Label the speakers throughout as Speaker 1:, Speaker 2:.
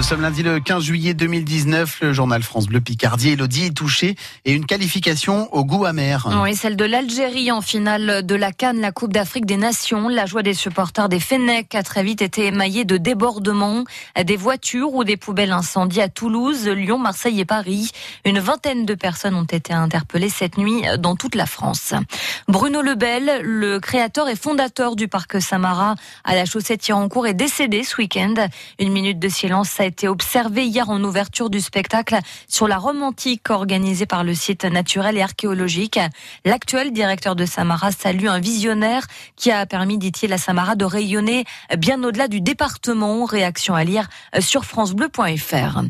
Speaker 1: Nous sommes lundi le 15 juillet 2019. Le journal France Bleu Picardie. Elodie est touchée et une qualification au goût amer.
Speaker 2: Oui, celle de l'Algérie en finale de la Cannes, la Coupe d'Afrique des Nations. La joie des supporters des Fennecs a très vite été émaillée de débordements, des voitures ou des poubelles incendiées à Toulouse, Lyon, Marseille et Paris. Une vingtaine de personnes ont été interpellées cette nuit dans toute la France. Bruno Lebel, le créateur et fondateur du parc Samara à la chaussée Tirancourt, est décédé ce week-end. Une minute de silence a été observé hier en ouverture du spectacle sur la Rome antique organisée par le site naturel et archéologique. L'actuel directeur de Samara salue un visionnaire qui a permis, dit-il, à Samara de rayonner bien au-delà du département. Réaction à lire sur francebleu.fr.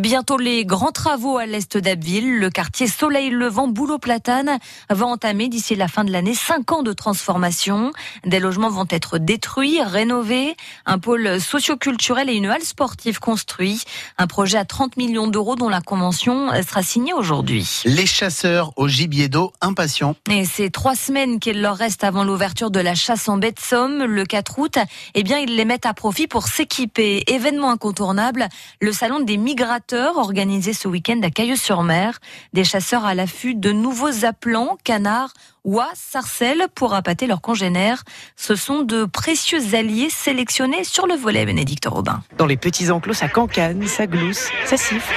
Speaker 2: Bientôt les grands travaux à l'est d'Abbeville. Le quartier Soleil Levant, Boulot Platane va entamer d'ici la fin de l'année cinq ans de transformation. Des logements vont être détruits, rénovés, un pôle socioculturel et une halle sportive construit. Un projet à 30 millions d'euros dont la convention sera signée aujourd'hui.
Speaker 1: Les chasseurs au gibier d'eau impatients.
Speaker 2: Et c'est trois semaines qu'il leur reste avant l'ouverture de la chasse en baie de Somme, le 4 août. Eh bien, ils les mettent à profit pour s'équiper. Événement incontournable, le salon des migrateurs organisé ce week-end à Cailleux-sur-Mer. Des chasseurs à l'affût de nouveaux appelants, canards, oies, sarcelles pour appâter leurs congénères. Ce sont de précieux alliés sélectionnés sur le volet, Bénédicte Robin.
Speaker 3: Dans les petits enclos, ça cancane, ça glousse, ça siffle.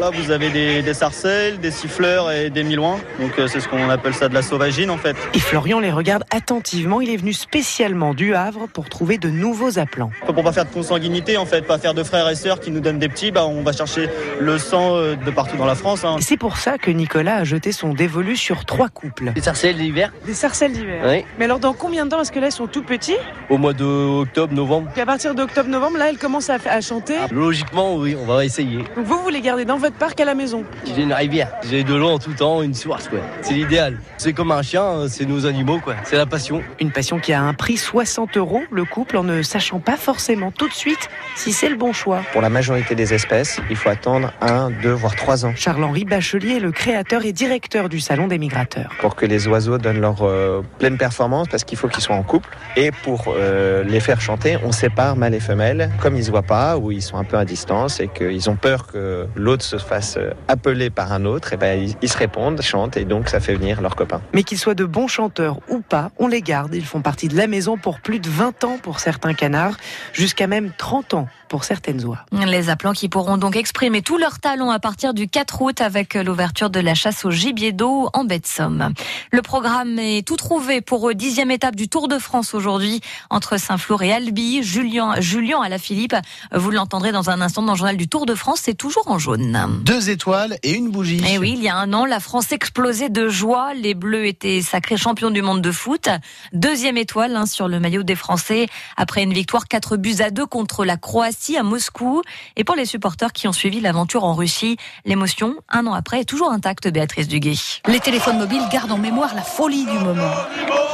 Speaker 4: Là, vous avez des, des sarcelles, des siffleurs et des milouins. Donc, euh, c'est ce qu'on appelle ça de la sauvagine, en fait.
Speaker 3: Et Florian les regarde attentivement. Il est venu spécialement du Havre pour trouver de nouveaux appelants.
Speaker 4: Pour pas faire de consanguinité, en fait, pas faire de frères et sœurs qui nous donnent des petits, bah, on va chercher le sang euh, de partout dans la France. hein.
Speaker 3: C'est pour ça que Nicolas a jeté son dévolu sur trois couples.
Speaker 5: Les sarcelles d'hiver,
Speaker 6: Des sarcelles d'hiver.
Speaker 5: oui.
Speaker 6: Mais alors dans combien de temps est-ce que là ils sont tout petits
Speaker 5: Au mois d'octobre, novembre.
Speaker 6: Puis à partir d'octobre-novembre, là elles commencent à, à chanter.
Speaker 5: Logiquement, oui, on va essayer.
Speaker 6: Donc vous, vous les gardez dans votre parc à la maison.
Speaker 5: J'ai une rivière, j'ai de l'eau en tout temps, une source, quoi. C'est l'idéal. C'est comme un chien, euh, c'est nos animaux, quoi. C'est la passion.
Speaker 3: Une passion qui a un prix 60 euros, le couple en ne sachant pas forcément tout de suite si c'est le bon choix.
Speaker 7: Pour la majorité des espèces, il faut attendre un, deux, voire trois ans
Speaker 3: Charles-Henri Bachelier est le créateur et directeur du Salon des migrateurs.
Speaker 7: pour que les oiseaux donnent leur euh, pleine performance parce qu'il faut qu'ils soient en couple. Et pour euh, les faire chanter, on sépare mâles et femelles. Comme ils se voient pas ou ils sont un peu à distance et qu'ils ont peur que l'autre se fasse euh, appeler par un autre, et ben ils, ils se répondent, chantent et donc ça fait venir leurs copains.
Speaker 3: Mais qu'ils soient de bons chanteurs ou pas, on les garde. Ils font partie de la maison pour plus de 20 ans pour certains canards, jusqu'à même 30 ans pour certaines oies.
Speaker 2: Les appelants qui pourront donc exprimer tout leur talent à partir du 4 août avec l'ouverture de la chasse au gibier d'eau en baie de Somme. Le programme est tout trouvé pour dixième étape du Tour de France aujourd'hui entre Saint-Flour et Albi. Julien, Julien à la Philippe, vous l'entendrez dans un instant dans le journal du Tour de France, c'est toujours en jaune.
Speaker 1: Deux étoiles et une bougie.
Speaker 2: Et oui, il y a un an, la France explosait de joie. Les Bleus étaient sacrés champions du monde de foot. Deuxième étoile hein, sur le maillot des Français après une victoire 4 buts à 2 contre la Croatie à Moscou. Et pour les supporters qui ont suivi l'aventure en Russie, l'émotion, un an après, est toujours intacte, Béatrice Duguay.
Speaker 8: Les téléphones mobiles gardent en mémoire la folie du moment.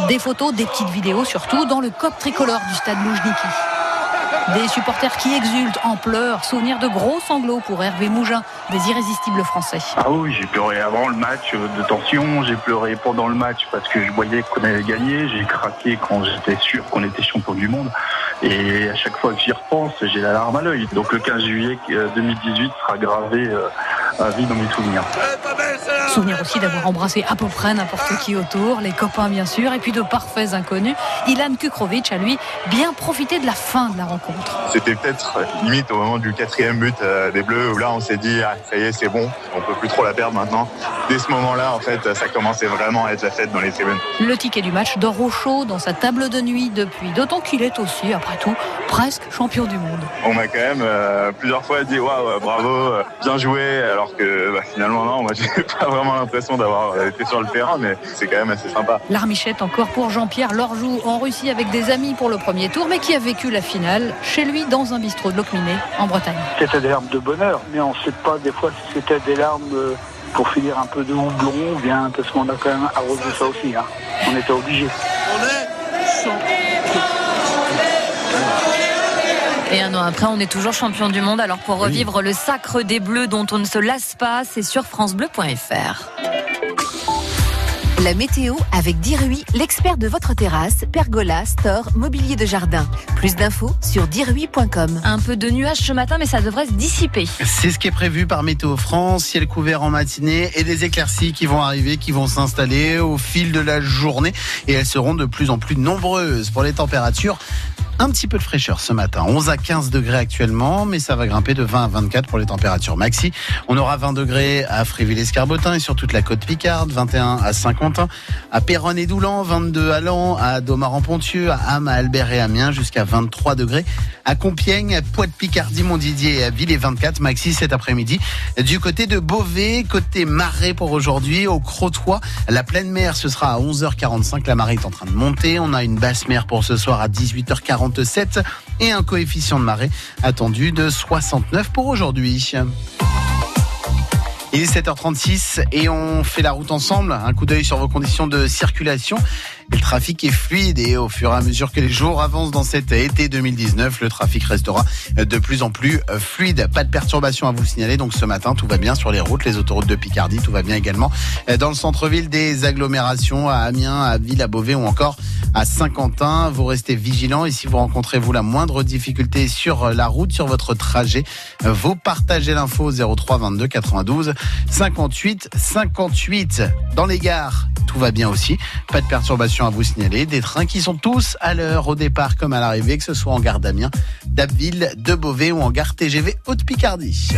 Speaker 8: Des photos, des petites vidéos surtout dans le cop tricolore du stade Loujniki. Des supporters qui exultent en pleurs, souvenir de gros sanglots pour Hervé Mougin, des irrésistibles français.
Speaker 9: Ah oui, j'ai pleuré avant le match de tension, j'ai pleuré pendant le match parce que je voyais qu'on allait gagner, j'ai craqué quand j'étais sûr qu'on était champion du monde. Et à chaque fois que j'y repense, j'ai la larme à l'œil. Donc le 15 juillet euh, 2018 sera gravé euh, à vie dans mes souvenirs.
Speaker 8: Souvenir aussi d'avoir embrassé à peu près n'importe qui autour, les copains bien sûr, et puis de parfaits inconnus. Ilan Kukrovic a lui bien profité de la fin de la rencontre.
Speaker 9: C'était peut-être limite au moment du quatrième but euh, des Bleus où là on s'est dit ah, ça y est c'est bon, on peut plus trop la perdre maintenant. Dès ce moment-là en fait ça commençait vraiment à être la fête dans les tribunes.
Speaker 8: Le ticket du match dort au chaud dans sa table de nuit depuis, d'autant qu'il est aussi, après tout, presque champion du monde.
Speaker 9: On m'a quand même euh, plusieurs fois dit waouh bravo, euh, bien joué alors que bah, finalement non, moi j'ai pas vraiment l'impression d'avoir euh, été sur le terrain mais c'est quand même assez sympa.
Speaker 8: L'armichette encore pour Jean-Pierre Lorjou en Russie avec des amis pour le premier tour, mais qui a vécu la finale chez lui dans un bistrot de Locminé en Bretagne.
Speaker 9: C'était des larmes de bonheur, mais on ne sait pas des fois si c'était des larmes euh, pour finir un peu de houblon, ou bien parce qu'on a quand même arrosé ça aussi. hein. On était obligé.
Speaker 2: Et un an après, on est toujours champion du monde. Alors pour revivre le sacre des Bleus dont on ne se lasse pas, c'est sur francebleu.fr.
Speaker 10: La météo avec Dirui, l'expert de votre terrasse, pergola, store, mobilier de jardin. Plus d'infos sur dirui.com.
Speaker 2: Un peu de nuages ce matin, mais ça devrait se dissiper.
Speaker 1: C'est ce qui est prévu par Météo France, ciel couvert en matinée et des éclaircies qui vont arriver, qui vont s'installer au fil de la journée et elles seront de plus en plus nombreuses pour les températures un petit peu de fraîcheur ce matin. 11 à 15 degrés actuellement, mais ça va grimper de 20 à 24 pour les températures maxi. On aura 20 degrés à Fréville-Escarbotin et sur toute la côte Picarde, 21 à À Péronne et Doulan, 22 à Lan, à Domaran-Pontieux, à Ham, à Albert et Amiens, jusqu'à 23 degrés. À Compiègne, à Poix-de-Picardie, Montdidier et à Ville et 24 maxi cet après-midi. Du côté de Beauvais, côté marée pour aujourd'hui, au Crotoy, la pleine mer, ce sera à 11h45. La marée est en train de monter. On a une basse mer pour ce soir à 18h40 et un coefficient de marée attendu de 69 pour aujourd'hui. Il est 7h36 et on fait la route ensemble. Un coup d'œil sur vos conditions de circulation. Le trafic est fluide et au fur et à mesure que les jours avancent dans cet été 2019, le trafic restera de plus en plus fluide. Pas de perturbation à vous signaler. Donc ce matin, tout va bien sur les routes, les autoroutes de Picardie, tout va bien également dans le centre-ville des agglomérations à Amiens, à Ville, à Beauvais ou encore à Saint-Quentin. Vous restez vigilants et si vous rencontrez vous la moindre difficulté sur la route, sur votre trajet, vous partagez l'info 03 22 92 58 58 dans les gares. Tout va bien aussi. Pas de perturbation à vous signaler. Des trains qui sont tous à l'heure au départ comme à l'arrivée, que ce soit en gare d'Amiens, d'Abbeville, de Beauvais ou en gare TGV Haute-Picardie.